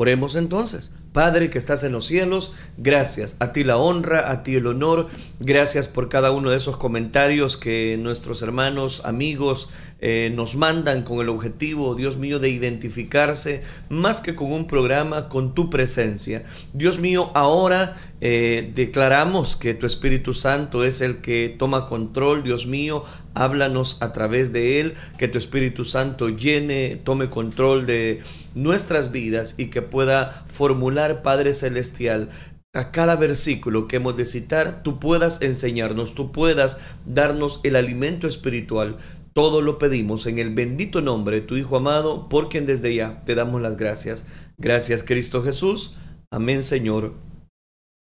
Oremos entonces. Padre que estás en los cielos, gracias. A ti la honra, a ti el honor. Gracias por cada uno de esos comentarios que nuestros hermanos, amigos eh, nos mandan con el objetivo, Dios mío, de identificarse más que con un programa, con tu presencia. Dios mío, ahora eh, declaramos que tu Espíritu Santo es el que toma control, Dios mío, háblanos a través de él, que tu Espíritu Santo llene, tome control de nuestras vidas y que pueda formular, Padre Celestial, a cada versículo que hemos de citar, tú puedas enseñarnos, tú puedas darnos el alimento espiritual. Todo lo pedimos en el bendito nombre de tu Hijo amado, por quien desde ya te damos las gracias. Gracias Cristo Jesús. Amén Señor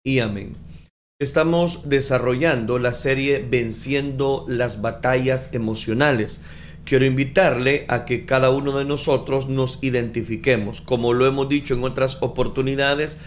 y amén. Estamos desarrollando la serie Venciendo las batallas emocionales quiero invitarle a que cada uno de nosotros nos identifiquemos. Como lo hemos dicho en otras oportunidades,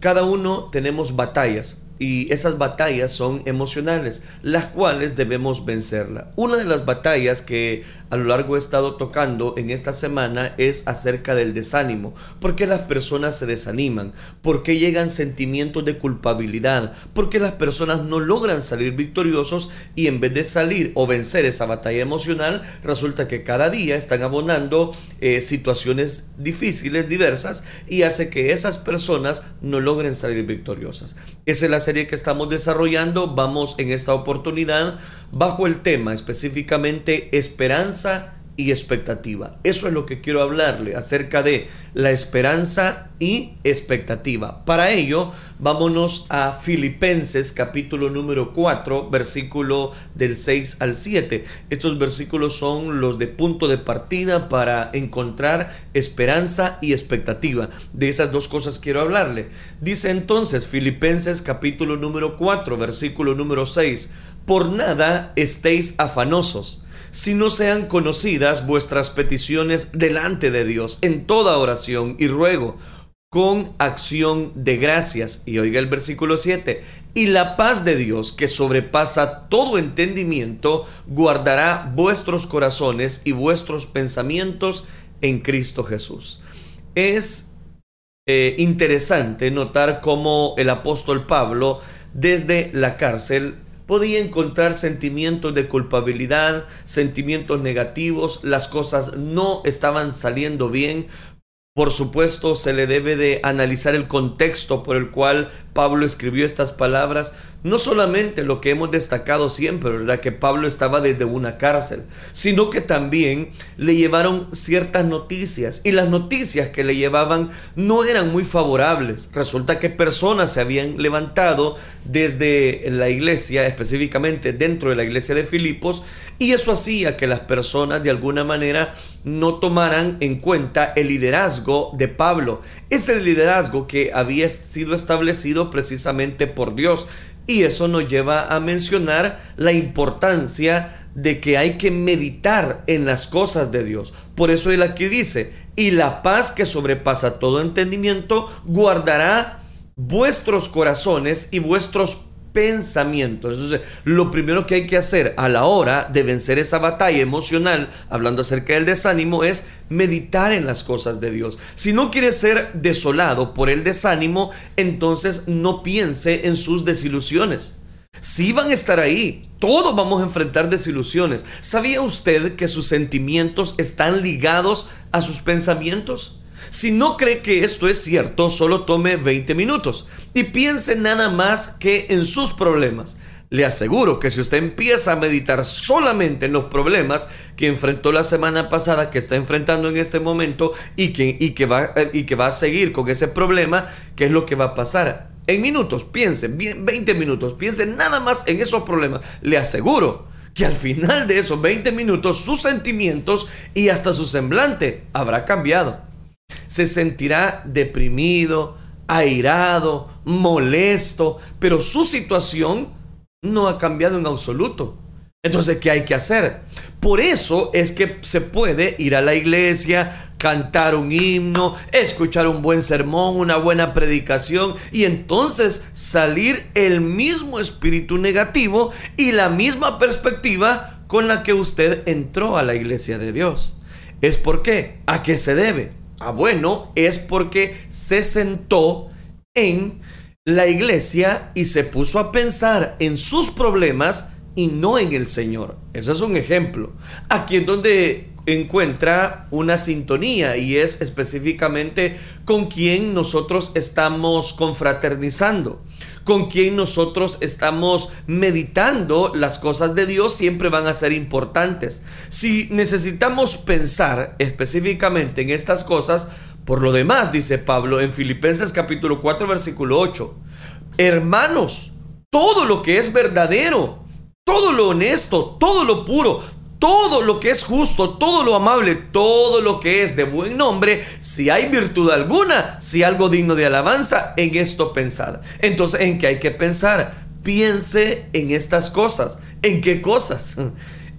cada uno tenemos batallas y esas batallas son emocionales, las cuales debemos vencerla. Una de las batallas que a lo largo he estado tocando en esta semana es acerca del desánimo. ¿Por qué las personas se desaniman? ¿Por qué llegan sentimientos de culpabilidad? ¿Por qué las personas no logran salir victoriosos y en vez de salir o vencer esa batalla emocional, resulta que cada día están abonando eh, situaciones difíciles, diversas, y hace que esas personas no logren salir victoriosas? Esa es la que estamos desarrollando. Vamos en esta oportunidad bajo el tema específicamente esperanza y expectativa. Eso es lo que quiero hablarle acerca de la esperanza y expectativa. Para ello, vámonos a Filipenses capítulo número 4, versículo del 6 al 7. Estos versículos son los de punto de partida para encontrar esperanza y expectativa. De esas dos cosas quiero hablarle. Dice entonces Filipenses capítulo número 4, versículo número 6, por nada estéis afanosos si no sean conocidas vuestras peticiones delante de Dios en toda oración y ruego con acción de gracias. Y oiga el versículo 7. Y la paz de Dios, que sobrepasa todo entendimiento, guardará vuestros corazones y vuestros pensamientos en Cristo Jesús. Es eh, interesante notar cómo el apóstol Pablo desde la cárcel podía encontrar sentimientos de culpabilidad, sentimientos negativos, las cosas no estaban saliendo bien, por supuesto, se le debe de analizar el contexto por el cual Pablo escribió estas palabras, no solamente lo que hemos destacado siempre, ¿verdad? Que Pablo estaba desde una cárcel, sino que también le llevaron ciertas noticias y las noticias que le llevaban no eran muy favorables. Resulta que personas se habían levantado desde la iglesia, específicamente dentro de la iglesia de Filipos, y eso hacía que las personas de alguna manera no tomaran en cuenta el liderazgo de Pablo, ese liderazgo que había sido establecido precisamente por Dios. Y eso nos lleva a mencionar la importancia de que hay que meditar en las cosas de Dios. Por eso él aquí dice, y la paz que sobrepasa todo entendimiento guardará vuestros corazones y vuestros pensamientos. Entonces, lo primero que hay que hacer a la hora de vencer esa batalla emocional, hablando acerca del desánimo, es meditar en las cosas de Dios. Si no quiere ser desolado por el desánimo, entonces no piense en sus desilusiones. Si van a estar ahí, todos vamos a enfrentar desilusiones. ¿Sabía usted que sus sentimientos están ligados a sus pensamientos? Si no cree que esto es cierto, solo tome 20 minutos y piense nada más que en sus problemas. Le aseguro que si usted empieza a meditar solamente en los problemas que enfrentó la semana pasada, que está enfrentando en este momento y que, y que, va, y que va a seguir con ese problema, ¿qué es lo que va a pasar? En minutos, piense, bien, 20 minutos, piense nada más en esos problemas. Le aseguro que al final de esos 20 minutos sus sentimientos y hasta su semblante habrá cambiado se sentirá deprimido, airado, molesto, pero su situación no ha cambiado en absoluto. Entonces, ¿qué hay que hacer? Por eso es que se puede ir a la iglesia, cantar un himno, escuchar un buen sermón, una buena predicación y entonces salir el mismo espíritu negativo y la misma perspectiva con la que usted entró a la iglesia de Dios. ¿Es por qué? ¿A qué se debe? Ah, bueno, es porque se sentó en la iglesia y se puso a pensar en sus problemas y no en el Señor. Eso es un ejemplo. Aquí es donde encuentra una sintonía y es específicamente con quien nosotros estamos confraternizando con quien nosotros estamos meditando las cosas de Dios siempre van a ser importantes. Si necesitamos pensar específicamente en estas cosas, por lo demás, dice Pablo en Filipenses capítulo 4 versículo 8, hermanos, todo lo que es verdadero, todo lo honesto, todo lo puro, todo lo que es justo, todo lo amable, todo lo que es de buen nombre, si hay virtud alguna, si algo digno de alabanza, en esto pensar. Entonces, ¿en qué hay que pensar? Piense en estas cosas. ¿En qué cosas?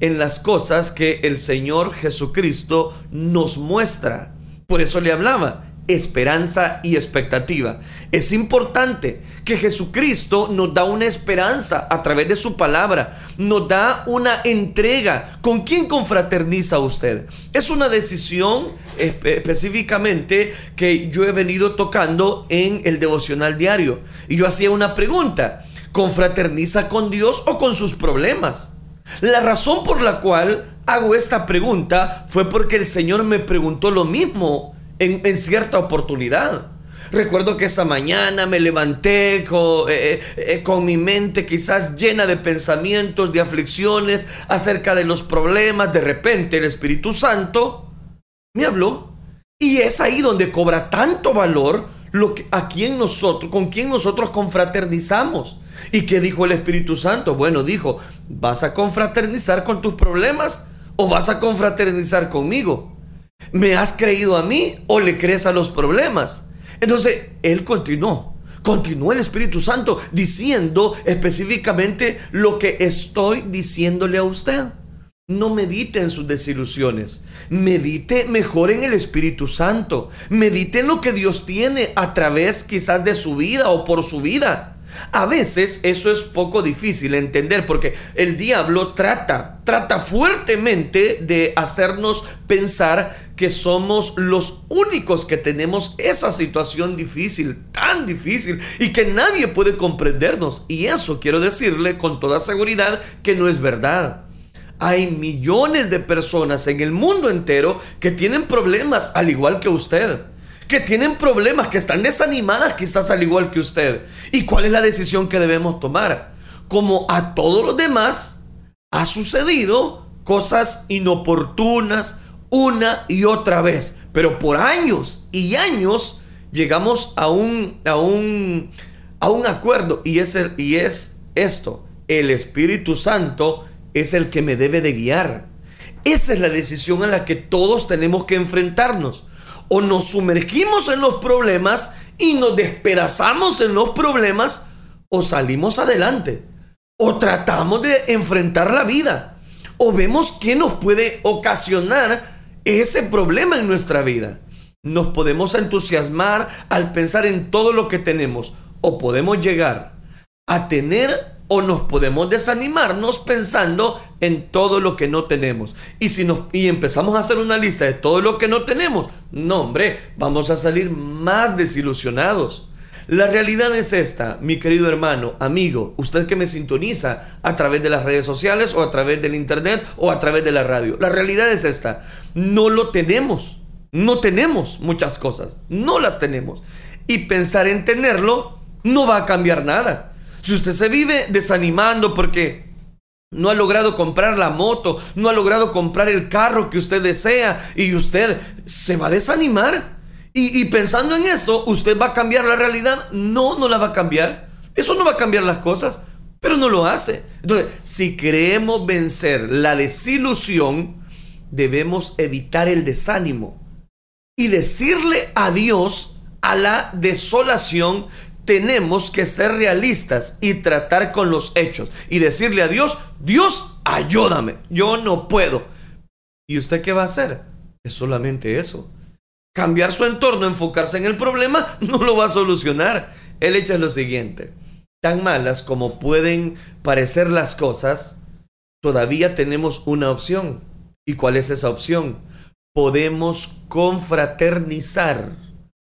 En las cosas que el Señor Jesucristo nos muestra. Por eso le hablaba esperanza y expectativa. Es importante que Jesucristo nos da una esperanza a través de su palabra, nos da una entrega. ¿Con quién confraterniza usted? Es una decisión específicamente que yo he venido tocando en el devocional diario. Y yo hacía una pregunta, ¿confraterniza con Dios o con sus problemas? La razón por la cual hago esta pregunta fue porque el Señor me preguntó lo mismo en, cierta oportunidad. Recuerdo que esa mañana me levanté con, eh, eh, con, mi mente quizás llena de pensamientos, de aflicciones acerca de los problemas. De repente el Espíritu Santo me habló. Y es ahí donde cobra tanto valor lo que, a quien nosotros, con quien nosotros confraternizamos. ¿Y qué dijo el Espíritu Santo? Bueno, dijo, ¿vas a confraternizar con tus problemas o vas a confraternizar conmigo? ¿Me has creído a mí o le crees a los problemas? Entonces, él continuó. Continuó el Espíritu Santo diciendo específicamente lo que estoy diciéndole a usted. No medite en sus desilusiones. Medite mejor en el Espíritu Santo. Medite en lo que Dios tiene a través quizás de su vida o por su vida. A veces eso es poco difícil entender porque el diablo trata, trata fuertemente de hacernos pensar que somos los únicos que tenemos esa situación difícil, tan difícil, y que nadie puede comprendernos. Y eso quiero decirle con toda seguridad que no es verdad. Hay millones de personas en el mundo entero que tienen problemas al igual que usted que tienen problemas, que están desanimadas quizás al igual que usted. ¿Y cuál es la decisión que debemos tomar? Como a todos los demás ha sucedido cosas inoportunas una y otra vez, pero por años y años llegamos a un, a un, a un acuerdo y es, el, y es esto, el Espíritu Santo es el que me debe de guiar. Esa es la decisión a la que todos tenemos que enfrentarnos o nos sumergimos en los problemas y nos despedazamos en los problemas o salimos adelante o tratamos de enfrentar la vida o vemos qué nos puede ocasionar ese problema en nuestra vida. Nos podemos entusiasmar al pensar en todo lo que tenemos o podemos llegar a tener o nos podemos desanimarnos pensando en todo lo que no tenemos. Y si nos y empezamos a hacer una lista de todo lo que no tenemos, no, hombre, vamos a salir más desilusionados. La realidad es esta, mi querido hermano, amigo, usted que me sintoniza a través de las redes sociales o a través del internet o a través de la radio. La realidad es esta, no lo tenemos. No tenemos muchas cosas, no las tenemos. Y pensar en tenerlo no va a cambiar nada. Si usted se vive desanimando porque no ha logrado comprar la moto, no ha logrado comprar el carro que usted desea y usted se va a desanimar. Y, pensando en eso, ¿usted va a cambiar la realidad? No, no la va a cambiar. Eso no va a cambiar las cosas, pero no lo hace. Entonces, si queremos vencer la desilusión, debemos evitar el desánimo y decirle adiós a la desolación tenemos que ser realistas y tratar con los hechos y decirle a Dios, Dios, ayúdame, yo no puedo. ¿Y usted qué va a hacer? Es solamente eso. Cambiar su entorno, enfocarse en el problema, no lo va a solucionar. El hecho es lo siguiente, tan malas como pueden parecer las cosas, todavía tenemos una opción. ¿Y cuál es esa opción? podemos confraternizar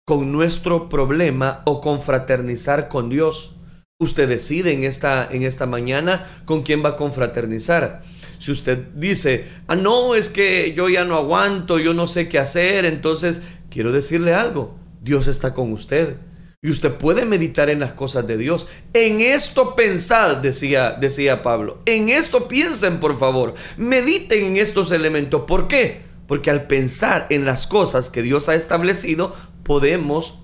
con nuestro problema o confraternizar con Dios. Usted decide en esta, en esta mañana con quién va a confraternizar. Si usted dice, ah, no, es que yo ya no aguanto, yo no sé qué hacer, entonces quiero decirle algo, Dios está con usted. Y usted puede meditar en las cosas de Dios. En esto pensad, decía, decía Pablo. En esto piensen, por favor. Mediten en estos elementos. ¿Por qué? Porque al pensar en las cosas que Dios ha establecido, podemos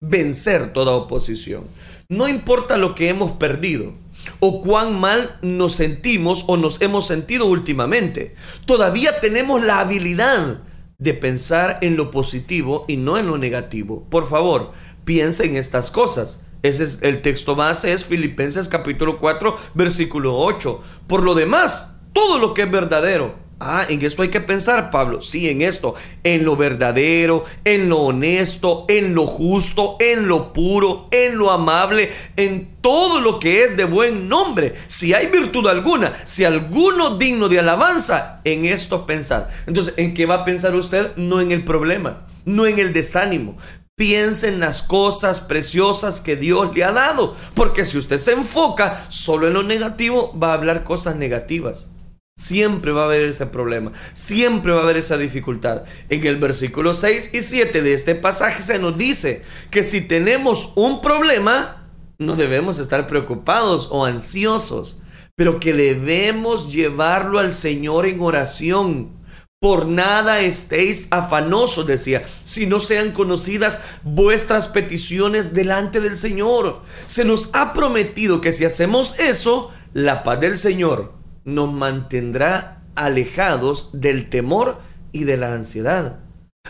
vencer toda oposición. No importa lo que hemos perdido o cuán mal nos sentimos o nos hemos sentido últimamente. Todavía tenemos la habilidad de pensar en lo positivo y no en lo negativo. Por favor, piensa en estas cosas. Ese es el texto base es Filipenses capítulo 4, versículo 8. Por lo demás, todo lo que es verdadero, Ah, en esto hay que pensar, Pablo. Sí, en esto. En lo verdadero, en lo honesto, en lo justo, en lo puro, en lo amable, en todo lo que es de buen nombre. Si hay virtud alguna, si alguno digno de alabanza, en esto pensar. Entonces, ¿en qué va a pensar usted? No en el problema, no en el desánimo. Piense en las cosas preciosas que Dios le ha dado. Porque si usted se enfoca solo en lo negativo, va a hablar cosas negativas. Siempre va a haber ese problema, siempre va a haber esa dificultad. En el versículo 6 y 7 de este pasaje se nos dice que si tenemos un problema, no debemos estar preocupados o ansiosos, pero que debemos llevarlo al Señor en oración. Por nada estéis afanosos, decía, si no sean conocidas vuestras peticiones delante del Señor. Se nos ha prometido que si hacemos eso, la paz del Señor nos mantendrá alejados del temor y de la ansiedad.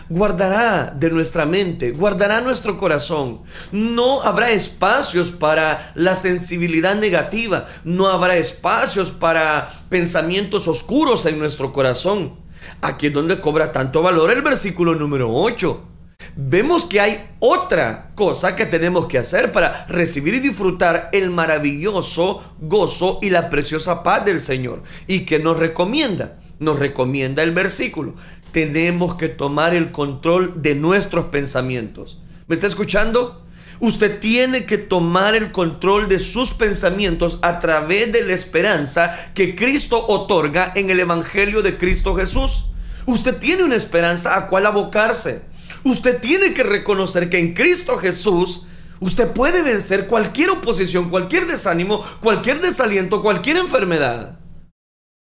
Guardará de nuestra mente, guardará nuestro corazón. No habrá espacios para la sensibilidad negativa, no habrá espacios para pensamientos oscuros en nuestro corazón. Aquí es donde cobra tanto valor el versículo número 8 vemos que hay otra cosa que tenemos que hacer para recibir y disfrutar el maravilloso gozo y la preciosa paz del Señor. ¿Y que nos recomienda? Nos recomienda el versículo. Tenemos que tomar el control de nuestros pensamientos. ¿Me está escuchando? Usted tiene que tomar el control de sus pensamientos a través de la esperanza que Cristo otorga en el Evangelio de Cristo Jesús. Usted tiene una esperanza a cual abocarse. Usted tiene que reconocer que en Cristo Jesús usted puede vencer cualquier oposición, cualquier desánimo, cualquier desaliento, cualquier enfermedad.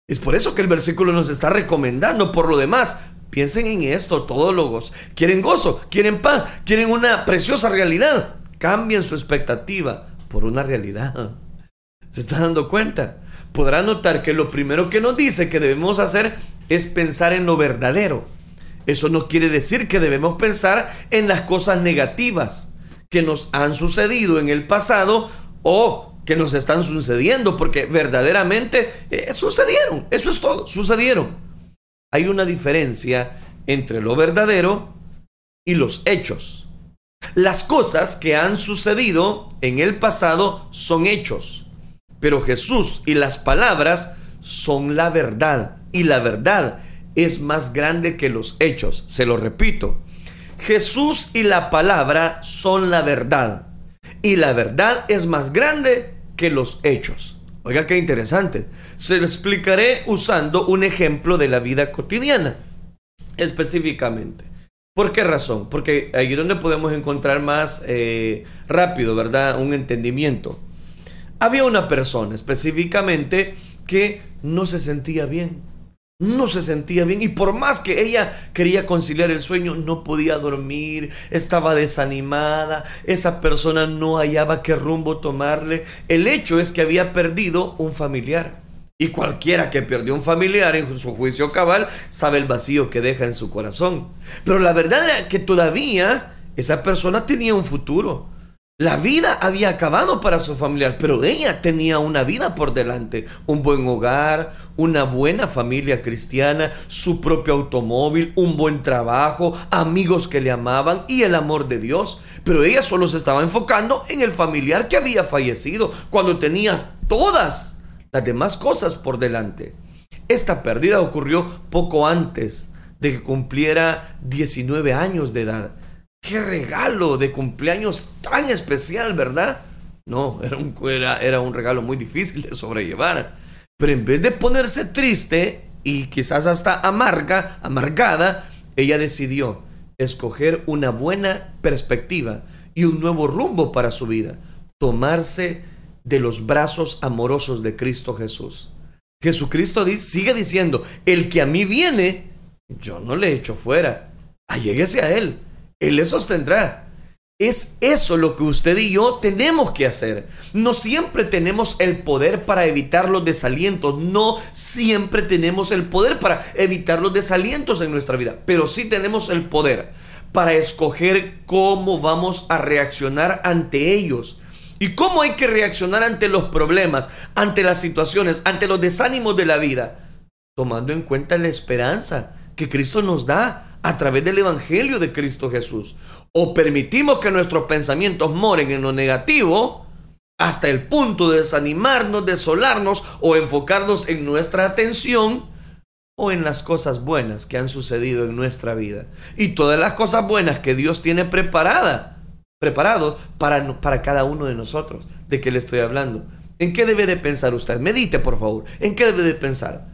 Es por eso que el versículo nos está recomendando. Por lo demás, piensen en esto, todólogos. Quieren gozo, quieren paz, quieren una preciosa realidad. Cambien su expectativa por una realidad. ¿Se está dando cuenta? Podrá notar que lo primero que nos dice que debemos hacer es pensar en lo verdadero. Eso no quiere decir que debemos pensar en las cosas negativas que nos han sucedido en el pasado o que nos están sucediendo, porque verdaderamente eh, sucedieron, eso es todo, sucedieron. Hay una diferencia entre lo verdadero y los hechos. Las cosas que han sucedido en el pasado son hechos, pero Jesús y las palabras son la verdad, y la verdad es más grande que los hechos. Se lo repito. Jesús y la palabra son la verdad. Y la verdad es más grande que los hechos. Oiga, qué interesante. Se lo explicaré usando un ejemplo de la vida cotidiana. Específicamente. ¿Por qué razón? Porque ahí es donde podemos encontrar más eh, rápido, ¿verdad? Un entendimiento. Había una persona específicamente que no se sentía bien no se sentía bien y por más que ella quería conciliar el sueño, no podía dormir, estaba desanimada, esa persona no hallaba qué rumbo tomarle. El hecho es que había perdido un familiar. Y cualquiera que perdió un familiar en su juicio cabal sabe el vacío que deja en su corazón. Pero la verdad era que todavía esa persona tenía un futuro. La vida había acabado para su familiar, pero ella tenía una vida por delante, un buen hogar, una buena familia cristiana, su propio automóvil, un buen trabajo, amigos que le amaban y el amor de Dios. Pero ella solo se estaba enfocando en el familiar que había fallecido, cuando tenía todas las demás cosas por delante. Esta pérdida ocurrió poco antes de que cumpliera 19 años de edad. Qué regalo de cumpleaños tan especial, ¿verdad? No, era un, era, era un regalo muy difícil de sobrellevar. Pero en vez de ponerse triste y quizás hasta amarga, amargada, ella decidió escoger una buena perspectiva y un nuevo rumbo para su vida, tomarse de los brazos amorosos de Cristo Jesús. Jesucristo sigue diciendo, el que a mí viene, yo no le echo fuera, alléguese a Él, Él le sostendrá. Es eso lo que usted y yo tenemos que hacer. No siempre tenemos el poder para evitar los desalientos. No siempre tenemos el poder para evitar los desalientos en nuestra vida. Pero sí tenemos el poder para escoger cómo vamos a reaccionar ante ellos. Y cómo hay que reaccionar ante los problemas, ante las situaciones, ante los desánimos de la vida. Tomando en cuenta la esperanza que Cristo nos da a través del Evangelio de Cristo Jesús. O permitimos que nuestros pensamientos moren en lo negativo hasta el punto de desanimarnos, desolarnos o enfocarnos en nuestra atención o en las cosas buenas que han sucedido en nuestra vida. Y todas las cosas buenas que Dios tiene preparadas, preparados para, para cada uno de nosotros. ¿De qué le estoy hablando? ¿En qué debe de pensar usted? Medite, por favor. ¿En qué debe de pensar?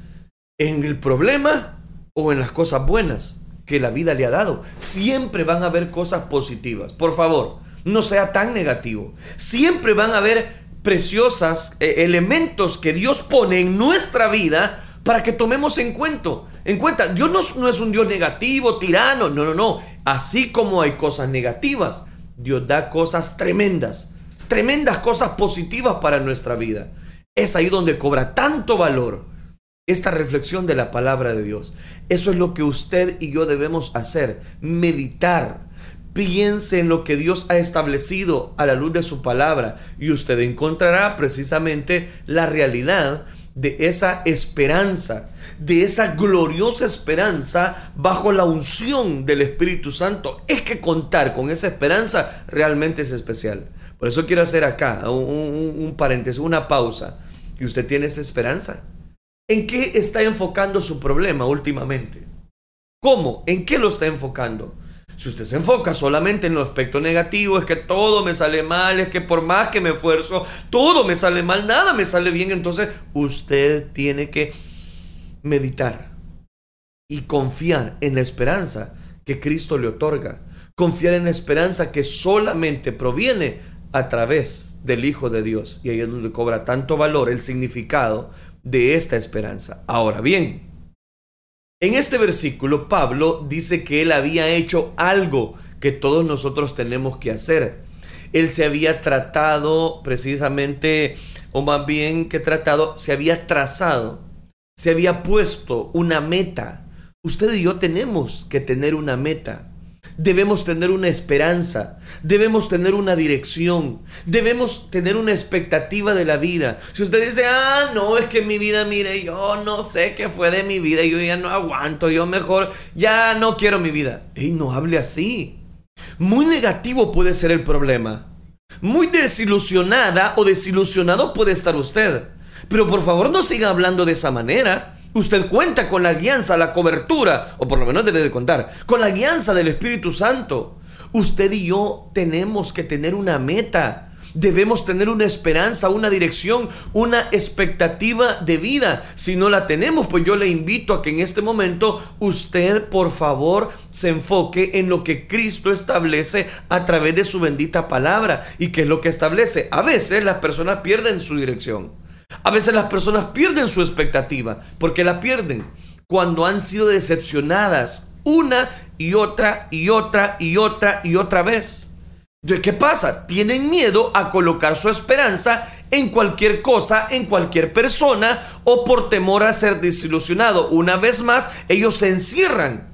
¿En el problema o en las cosas buenas que la vida le ha dado. Siempre van a haber cosas positivas. Por favor, no sea tan negativo. Siempre van a haber preciosas eh, elementos que Dios pone en nuestra vida para que tomemos en cuenta. En cuenta, Dios no, no es un Dios negativo, tirano. No, no, no. Así como hay cosas negativas, Dios da cosas tremendas. Tremendas cosas positivas para nuestra vida. Es ahí donde cobra tanto valor esta reflexión de la palabra de Dios. Eso es lo que usted y yo debemos hacer, meditar. Piense en lo que Dios ha establecido a la luz de su palabra y usted encontrará precisamente la realidad de esa esperanza, de esa gloriosa esperanza bajo la unción del Espíritu Santo. Es que contar con esa esperanza realmente es especial. Por eso quiero hacer acá un, paréntesis, una pausa. ¿Y usted tiene esa esperanza? ¿En qué está enfocando su problema últimamente? ¿Cómo? ¿En qué lo está enfocando? Si usted se enfoca solamente en lo aspecto negativo, es que todo me sale mal, es que por más que me esfuerzo, todo me sale mal, nada me sale bien, entonces usted tiene que meditar y confiar en la esperanza que Cristo le otorga. Confiar en la esperanza que solamente proviene a través del Hijo de Dios. Y ahí es donde cobra tanto valor el significado de esta esperanza. Ahora bien, en este versículo Pablo dice que él había hecho algo que todos nosotros tenemos que hacer. Él se había tratado precisamente, o más bien que tratado, se había trazado, se había puesto una meta. Usted y yo tenemos que tener una meta debemos tener una esperanza, debemos tener una dirección, debemos tener una expectativa de la vida. Si usted dice, ah, no, es que mi vida, mire, yo no sé qué fue de mi vida, yo ya no aguanto, yo mejor, ya no quiero mi vida. Y no hable así. Muy negativo puede ser el problema. Muy desilusionada o desilusionado puede estar usted. Pero por favor no siga hablando de esa manera. Usted cuenta con la guianza, la cobertura, o por lo menos debe de contar, con la guianza del Espíritu Santo. Usted y yo tenemos que tener una meta. Debemos tener una esperanza, una dirección, una expectativa de vida. Si no la tenemos, pues yo le invito a que en este momento usted, por favor, se enfoque en lo que Cristo establece a través de su bendita palabra. ¿Y qué es lo que establece? A veces las personas pierden su dirección. A veces las personas pierden su expectativa. porque la pierden? Cuando han sido decepcionadas una y otra y otra y otra y otra vez. ¿Qué pasa? Tienen miedo a colocar su esperanza en cualquier cosa, en cualquier persona o por temor a ser desilusionado. Una vez más, ellos se encierran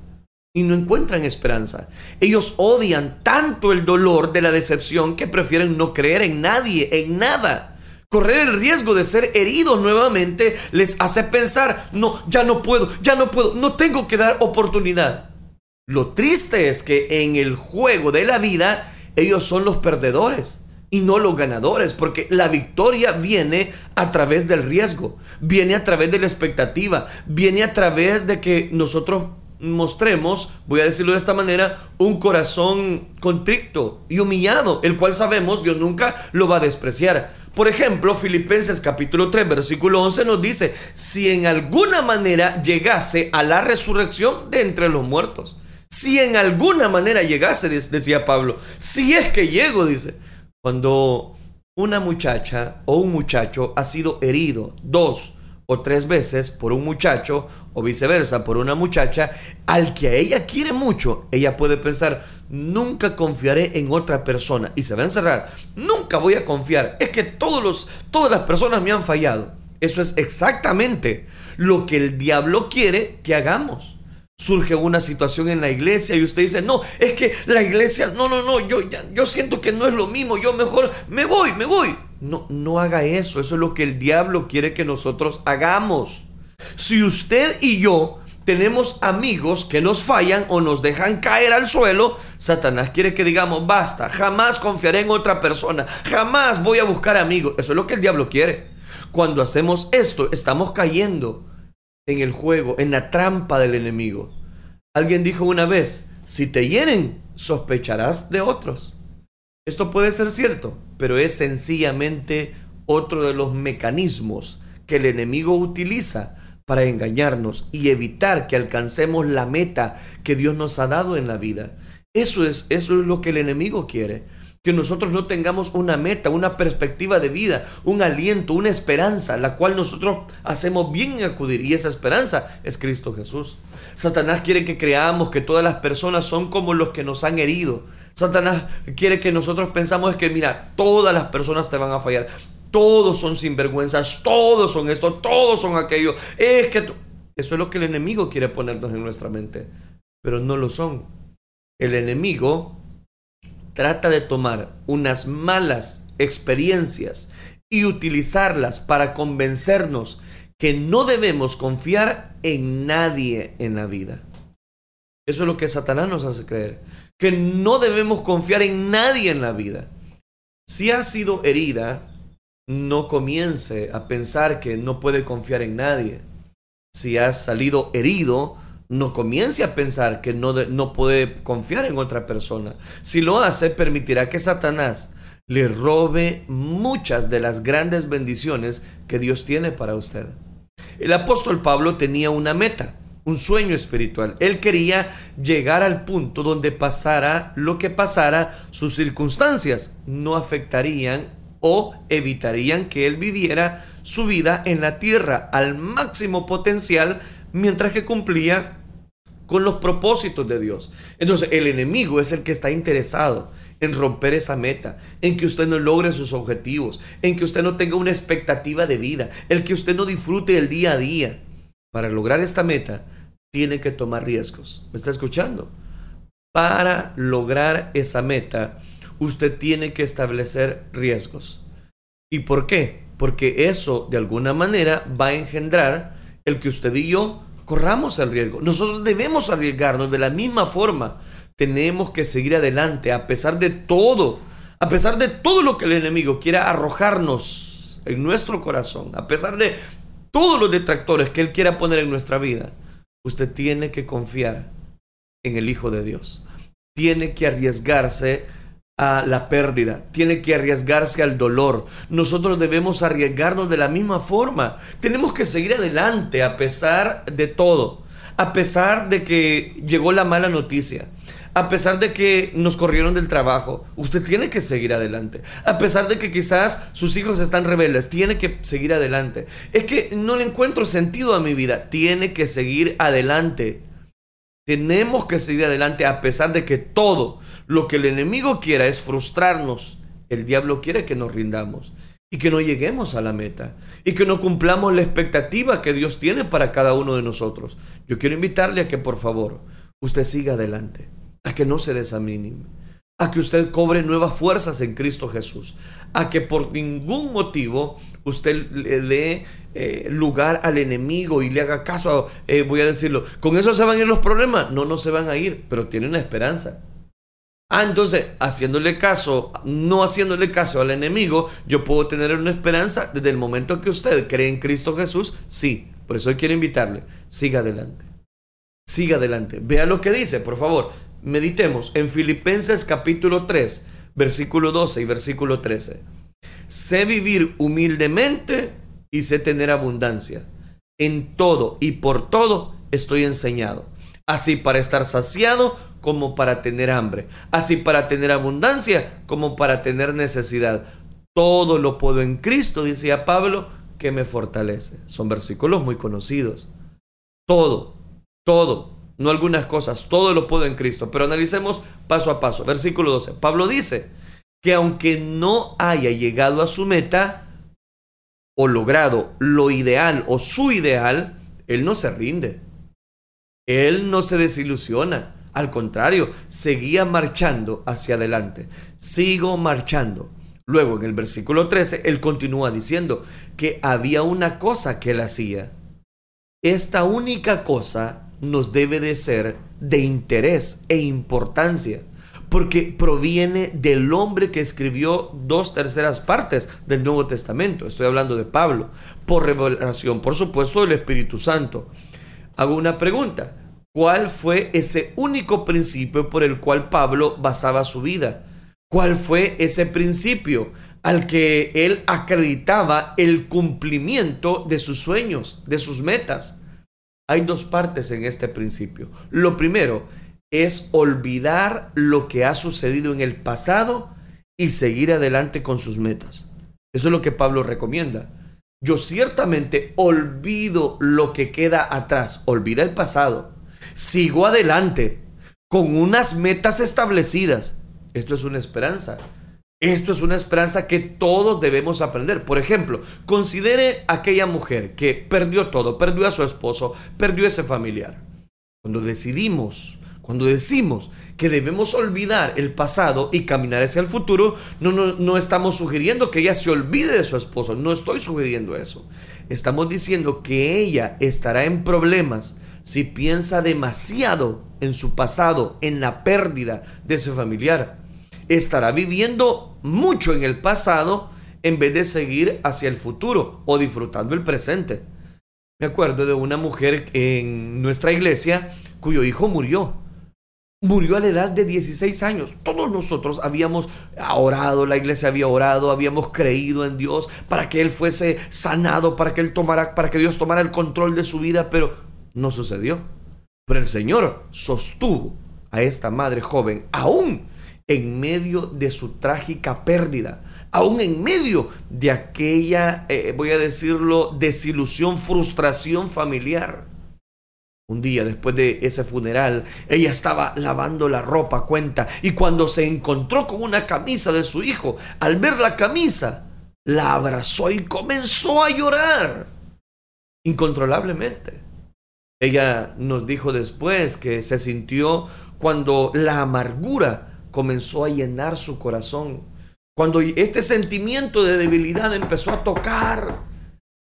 y no encuentran esperanza. Ellos odian tanto el dolor de la decepción que prefieren no creer en nadie, en nada. Correr el riesgo de ser heridos nuevamente les hace pensar, no, ya no puedo, ya no puedo, no tengo que dar oportunidad. Lo triste es que en el juego de la vida ellos son los perdedores y no los ganadores, porque la victoria viene a través del riesgo, viene a través de la expectativa, viene a través de que nosotros mostremos, voy a decirlo de esta manera, un corazón contrito y humillado, el cual sabemos Dios nunca lo va a despreciar. Por ejemplo, Filipenses capítulo 3, versículo 11 nos dice, si en alguna manera llegase a la resurrección de entre los muertos, si en alguna manera llegase, decía Pablo, si es que llego, dice, cuando una muchacha o un muchacho ha sido herido dos o tres veces por un muchacho o viceversa por una muchacha, al que a ella quiere mucho, ella puede pensar, nunca confiaré en otra persona y se va a encerrar, nunca voy a confiar, es que todos los, todas las personas me han fallado. Eso es exactamente lo que el diablo quiere que hagamos surge una situación en la iglesia y usted dice, no, es que la iglesia, no, no, no, yo, yo siento que no es lo mismo, yo mejor me voy, me voy. No, no haga eso, eso es lo que el diablo quiere que nosotros hagamos. Si usted y yo tenemos amigos que nos fallan o nos dejan caer al suelo, Satanás quiere que digamos, basta, jamás confiaré en otra persona, jamás voy a buscar amigos. Eso es lo que el diablo quiere. Cuando hacemos esto, estamos cayendo en el juego, en la trampa del enemigo. Alguien dijo una vez, si te hieren, sospecharás de otros. Esto puede ser cierto, pero es sencillamente otro de los mecanismos que el enemigo utiliza para engañarnos y evitar que alcancemos la meta que Dios nos ha dado en la vida. Eso es, eso es lo que el enemigo quiere que nosotros no tengamos una meta, una perspectiva de vida, un aliento, una esperanza, la cual nosotros hacemos bien en acudir. Y esa esperanza es Cristo Jesús. Satanás quiere que creamos que todas las personas son como los que nos han herido. Satanás quiere que nosotros pensamos que, mira, todas las personas te van a fallar. Todos son sinvergüenzas, todos son esto, todos son aquello. Es que eso es lo que el enemigo quiere ponernos en nuestra mente, pero no lo son. El enemigo trata de tomar unas malas experiencias y utilizarlas para convencernos que no debemos confiar en nadie en la vida. Eso es lo que Satanás nos hace creer, que no debemos confiar en nadie en la vida. Si ha sido herida, no comience a pensar que no puede confiar en nadie. Si has salido herido, no comience a pensar que no, no puede confiar en otra persona. Si lo hace, permitirá que Satanás le robe muchas de las grandes bendiciones que Dios tiene para usted. El apóstol Pablo tenía una meta, un sueño espiritual. Él quería llegar al punto donde pasara lo que pasara, sus circunstancias no afectarían o evitarían que él viviera su vida en la tierra al máximo potencial mientras que cumplía con los propósitos de Dios. Entonces el enemigo es el que está interesado en romper esa meta, en que usted no logre sus objetivos, en que usted no tenga una expectativa de vida, el que usted no disfrute el día a día. Para lograr esta meta, tiene que tomar riesgos. ¿Me está escuchando? Para lograr esa meta, usted tiene que establecer riesgos. ¿Y por qué? Porque eso de alguna manera va a engendrar el que usted y yo corramos el riesgo. Nosotros debemos arriesgarnos de la misma forma. Tenemos que seguir adelante a pesar de todo, a pesar de todo lo que el enemigo quiera arrojarnos en nuestro corazón, a pesar de todos los detractores que él quiera poner en nuestra vida. Usted tiene que confiar en el Hijo de Dios. Tiene que arriesgarse a la pérdida, tiene que arriesgarse al dolor. Nosotros debemos arriesgarnos de la misma forma. Tenemos que seguir adelante a pesar de todo, a pesar de que llegó la mala noticia. A pesar de que nos corrieron del trabajo, usted tiene que seguir adelante. A pesar de que quizás sus hijos están rebeldes, tiene que seguir adelante. Es que no le encuentro sentido a mi vida, tiene que seguir adelante. Tenemos que seguir adelante a pesar de que todo, lo que el enemigo quiera es frustrarnos. El diablo quiere que nos rindamos y que no lleguemos a la meta y que no cumplamos la expectativa que Dios tiene para cada uno de nosotros. Yo quiero invitarle a que por favor usted siga adelante, a que no se desanime, a que usted cobre nuevas fuerzas en Cristo Jesús, a que por ningún motivo usted le dé eh, lugar al enemigo y le haga caso, eh, voy a decirlo, con eso se van a ir los problemas, no, no se van a ir, pero tiene una esperanza. Ah, entonces, haciéndole caso, no haciéndole caso al enemigo, yo puedo tener una esperanza desde el momento que usted cree en Cristo Jesús, sí. Por eso quiero invitarle, siga adelante. Siga adelante. Vea lo que dice, por favor. Meditemos en Filipenses capítulo 3, versículo 12 y versículo 13. Sé vivir humildemente y sé tener abundancia. En todo y por todo estoy enseñado. Así para estar saciado como para tener hambre. Así para tener abundancia como para tener necesidad. Todo lo puedo en Cristo, decía Pablo, que me fortalece. Son versículos muy conocidos. Todo, todo, no algunas cosas, todo lo puedo en Cristo. Pero analicemos paso a paso. Versículo 12. Pablo dice que aunque no haya llegado a su meta o logrado lo ideal o su ideal, él no se rinde. Él no se desilusiona. Al contrario, seguía marchando hacia adelante. Sigo marchando. Luego en el versículo 13, él continúa diciendo que había una cosa que él hacía. Esta única cosa nos debe de ser de interés e importancia, porque proviene del hombre que escribió dos terceras partes del Nuevo Testamento. Estoy hablando de Pablo, por revelación, por supuesto, del Espíritu Santo. Hago una pregunta. ¿Cuál fue ese único principio por el cual Pablo basaba su vida? ¿Cuál fue ese principio al que él acreditaba el cumplimiento de sus sueños, de sus metas? Hay dos partes en este principio. Lo primero es olvidar lo que ha sucedido en el pasado y seguir adelante con sus metas. Eso es lo que Pablo recomienda. Yo ciertamente olvido lo que queda atrás, olvida el pasado, sigo adelante con unas metas establecidas esto es una esperanza. Esto es una esperanza que todos debemos aprender. Por ejemplo, considere aquella mujer que perdió todo, perdió a su esposo, perdió ese familiar. Cuando decidimos, cuando decimos que debemos olvidar el pasado y caminar hacia el futuro, no, no, no estamos sugiriendo que ella se olvide de su esposo. No estoy sugiriendo eso. Estamos diciendo que ella estará en problemas si piensa demasiado en su pasado, en la pérdida de ese familiar estará viviendo mucho en el pasado en vez de seguir hacia el futuro o disfrutando el presente. Me acuerdo de una mujer en nuestra iglesia cuyo hijo murió. Murió a la edad de 16 años. Todos nosotros habíamos orado, la iglesia había orado, habíamos creído en Dios para que él fuese sanado, para que él tomara, para que Dios tomara el control de su vida, pero no sucedió. Pero el Señor sostuvo a esta madre joven aún en medio de su trágica pérdida, aún en medio de aquella, eh, voy a decirlo, desilusión, frustración familiar. Un día después de ese funeral, ella estaba lavando la ropa, cuenta, y cuando se encontró con una camisa de su hijo, al ver la camisa, la abrazó y comenzó a llorar incontrolablemente. Ella nos dijo después que se sintió cuando la amargura comenzó a llenar su corazón. Cuando este sentimiento de debilidad empezó a tocar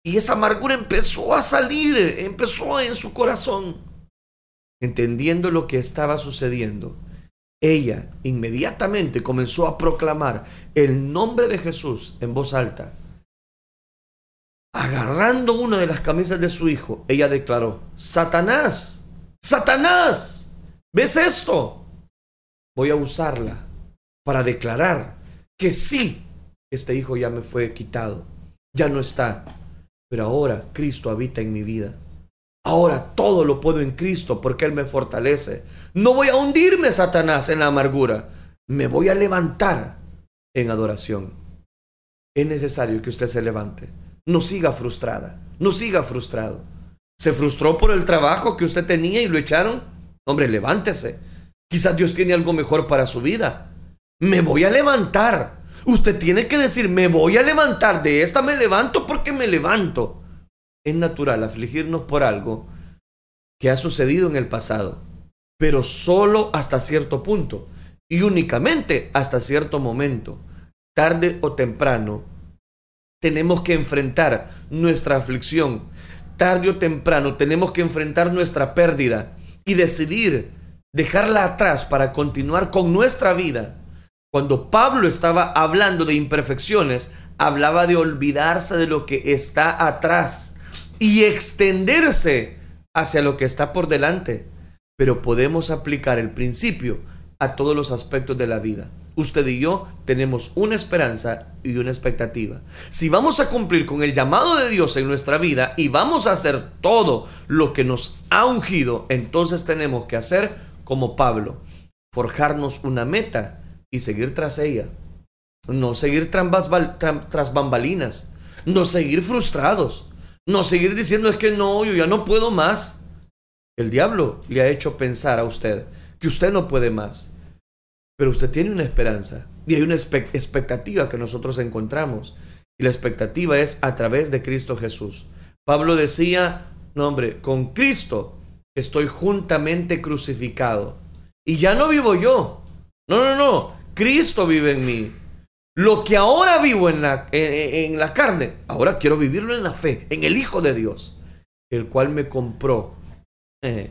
y esa amargura empezó a salir, empezó en su corazón, entendiendo lo que estaba sucediendo, ella inmediatamente comenzó a proclamar el nombre de Jesús en voz alta. Agarrando una de las camisas de su hijo, ella declaró, Satanás, Satanás, ¿ves esto? voy a usarla para declarar que sí, este hijo ya me fue quitado, ya no está, pero ahora Cristo habita en mi vida. Ahora todo lo puedo en Cristo porque Él me fortalece. No voy a hundirme, Satanás, en la amargura. Me voy a levantar en adoración. Es necesario que usted se levante. No siga frustrada. No siga frustrado. ¿Se frustró por el trabajo que usted tenía y lo echaron? Hombre, levántese. Quizás Dios tiene algo mejor para su vida. Me voy a levantar. Usted tiene que decir, me voy a levantar. De esta me levanto porque me levanto. Es natural afligirnos por algo que ha sucedido en el pasado, pero solo hasta cierto punto y únicamente hasta cierto momento. Tarde o temprano, tenemos que enfrentar nuestra aflicción. Tarde o temprano tenemos que enfrentar nuestra pérdida y decidir dejarla atrás para continuar con nuestra vida. Cuando Pablo estaba hablando de imperfecciones, hablaba de olvidarse de lo que está atrás y extenderse hacia lo que está por delante. pero podemos aplicar el principio a todos los aspectos de la vida. Usted y yo tenemos una esperanza y una expectativa. Si vamos a cumplir con el llamado de Dios en nuestra vida y vamos a hacer todo lo que nos ha ungido, entonces tenemos que hacer como Pablo, forjarnos una meta y seguir tras ella. No seguir tras bambalinas, no seguir frustrados, no seguir diciendo es que no, yo ya no puedo más. El diablo le ha hecho pensar a usted que usted no puede más. Pero usted tiene una esperanza y hay una expectativa que nosotros encontramos. Y la expectativa es a través de Cristo Jesús. Pablo decía, no hombre, con Cristo estoy juntamente crucificado. Y ya no vivo yo. No, no, no. Cristo vive en mí. Lo que ahora vivo en la, en, la carne, ahora quiero vivirlo en la fe, en el Hijo de Dios, el cual me compró, eh,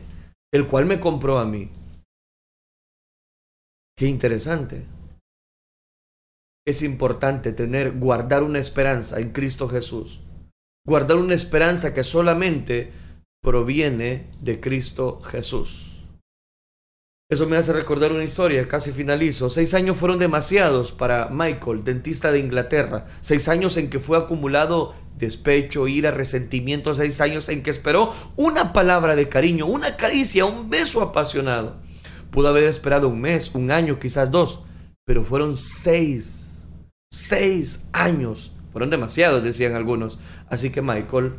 el cual me compró a mí. Qué interesante. Es importante tener, guardar una esperanza en Cristo Jesús. Guardar una esperanza que solamente proviene de Cristo Jesús. Eso me hace recordar una historia, casi finalizo. Seis años fueron demasiados para Michael, dentista de Inglaterra. Seis años en que fue acumulado despecho, ira, resentimiento. Seis años en que esperó una palabra de cariño, una caricia, un beso apasionado. Pudo haber esperado un mes, un año, quizás dos, pero fueron seis, seis años. Fueron demasiados, decían algunos. Así que Michael,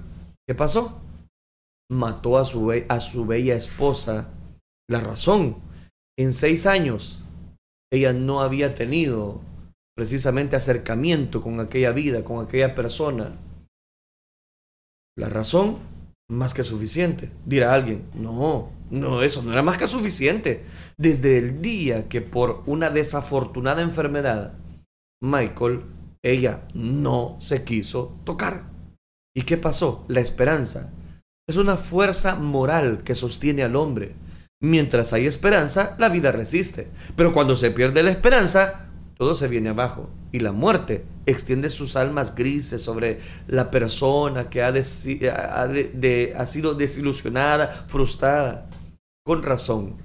¿qué pasó? Mató a su, a su bella esposa. La razón en seis años ella no había tenido precisamente acercamiento con aquella vida, con aquella persona. La razón, más que suficiente. Dirá alguien, no, no, eso no era más que suficiente. Desde el día que por una desafortunada enfermedad, Michael, ella no se quiso tocar. ¿Y qué pasó? La esperanza es una fuerza moral que sostiene al hombre Mientras hay esperanza, la vida resiste. Pero cuando se pierde la esperanza, todo se viene abajo. Y la muerte extiende sus almas grises sobre la persona que ha, ha sido desilusionada, frustrada. Con razón,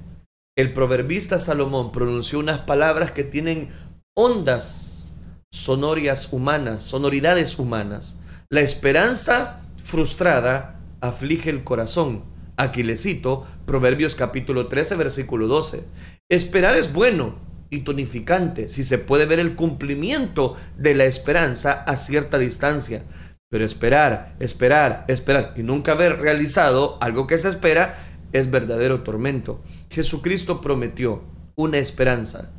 el proverbista Salomón pronunció unas palabras que tienen ondas sonorias humanas, sonoridades humanas. La esperanza frustrada aflige el corazón Aquí le cito Proverbios capítulo 13, versículo 12. Esperar es bueno y tonificante si se puede ver el cumplimiento de la esperanza a cierta distancia. Pero esperar, esperar, esperar y nunca haber realizado algo que se espera es verdadero tormento. Jesucristo prometió una esperanza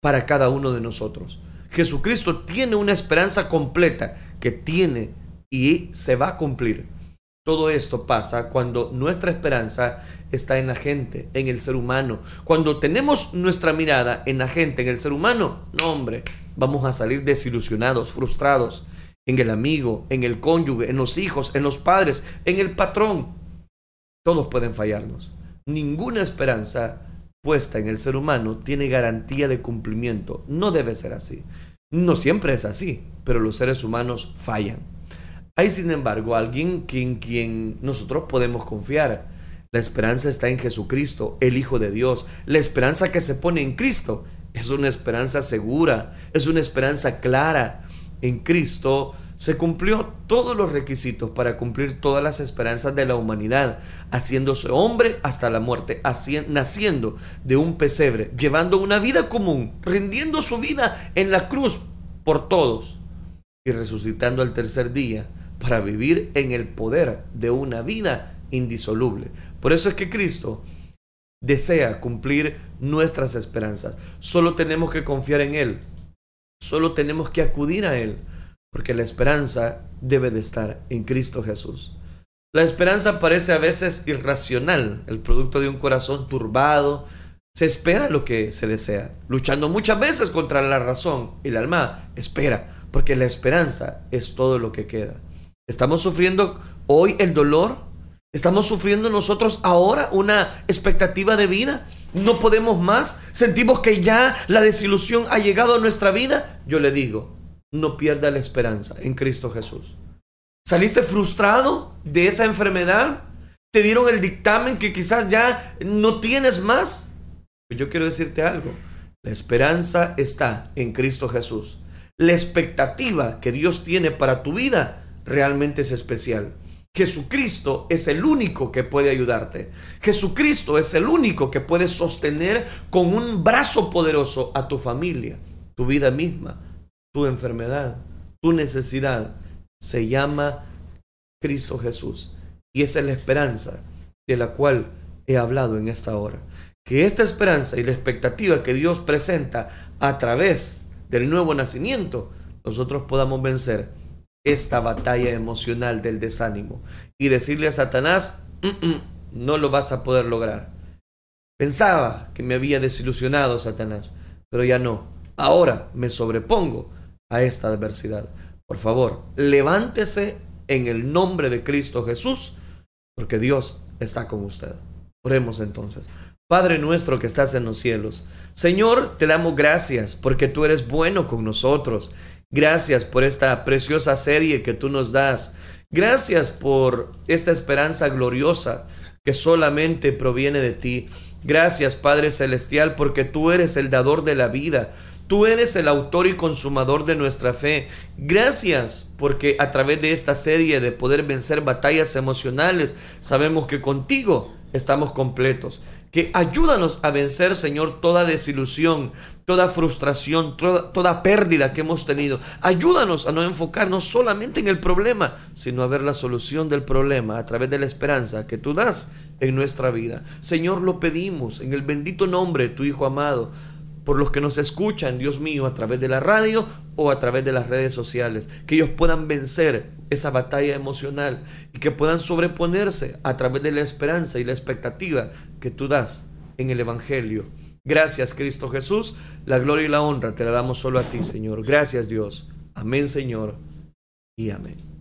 para cada uno de nosotros. Jesucristo tiene una esperanza completa que tiene y se va a cumplir. Todo esto pasa cuando nuestra esperanza está en la gente, en el ser humano. Cuando tenemos nuestra mirada en la gente, en el ser humano, no hombre, vamos a salir desilusionados, frustrados en el amigo, en el cónyuge, en los hijos, en los padres, en el patrón. Todos pueden fallarnos. Ninguna esperanza puesta en el ser humano tiene garantía de cumplimiento. No debe ser así. No siempre es así, pero los seres humanos fallan. Hay, sin embargo, alguien en quien nosotros podemos confiar. La esperanza está en Jesucristo, el Hijo de Dios. La esperanza que se pone en Cristo es una esperanza segura, es una esperanza clara. En Cristo se cumplió todos los requisitos para cumplir todas las esperanzas de la humanidad, haciéndose hombre hasta la muerte, naciendo de un pesebre, llevando una vida común, rindiendo su vida en la cruz por todos y resucitando al tercer día para vivir en el poder de una vida indisoluble. Por eso es que Cristo desea cumplir nuestras esperanzas. Solo tenemos que confiar en Él. Solo tenemos que acudir a Él. Porque la esperanza debe de estar en Cristo Jesús. La esperanza parece a veces irracional, el producto de un corazón turbado. Se espera lo que se desea, luchando muchas veces contra la razón. El alma espera, porque la esperanza es todo lo que queda. ¿Estamos sufriendo hoy el dolor? ¿Estamos sufriendo nosotros ahora una expectativa de vida? ¿No podemos más? ¿Sentimos que ya la desilusión ha llegado a nuestra vida? Yo le digo, no pierda la esperanza en Cristo Jesús. ¿Saliste frustrado de esa enfermedad? te dieron el dictamen que quizás ya no tienes más. Pues yo quiero decirte algo. La esperanza está en Cristo Jesús. La expectativa que Dios tiene para tu vida realmente es especial. Jesucristo es el único que puede ayudarte. Jesucristo es el único que puede sostener con un brazo poderoso a tu familia, tu vida misma, tu enfermedad, tu necesidad. Se llama Cristo Jesús. Y esa es la esperanza de la cual he hablado en esta hora. Que esta esperanza y la expectativa que Dios presenta a través del nuevo nacimiento, nosotros podamos vencer esta batalla emocional del desánimo y decirle a Satanás, mm, mm, no lo vas a poder lograr. Pensaba que me había desilusionado Satanás, pero ya no. Ahora me sobrepongo a esta adversidad. Por favor, levántese en el nombre de Cristo Jesús, porque Dios está con usted. Oremos entonces. Padre nuestro que estás en los cielos, Señor, te damos gracias porque tú eres bueno con nosotros Gracias por esta preciosa serie que tú nos das. Gracias por esta esperanza gloriosa que solamente proviene de ti. Gracias Padre Celestial porque tú eres el dador de la vida. Tú eres el autor y consumador de nuestra fe. Gracias porque a través de esta serie de poder vencer batallas emocionales, sabemos que contigo estamos completos. Que ayúdanos a vencer, Señor, toda desilusión, toda frustración, toda, pérdida que hemos tenido. Ayúdanos a no enfocarnos solamente en el problema, sino a ver la solución del problema a través de la esperanza que tú das en nuestra vida. Señor, lo pedimos en el bendito nombre de tu Hijo amado por los que nos escuchan, Dios mío, a través de la radio o a través de las redes sociales, que ellos puedan vencer esa batalla emocional y que puedan sobreponerse a través de la esperanza y la expectativa que tú das en el Evangelio Gracias Cristo Jesús, la gloria y la honra te la damos solo a ti, Señor. Gracias Dios. Amén, Señor. Y amén.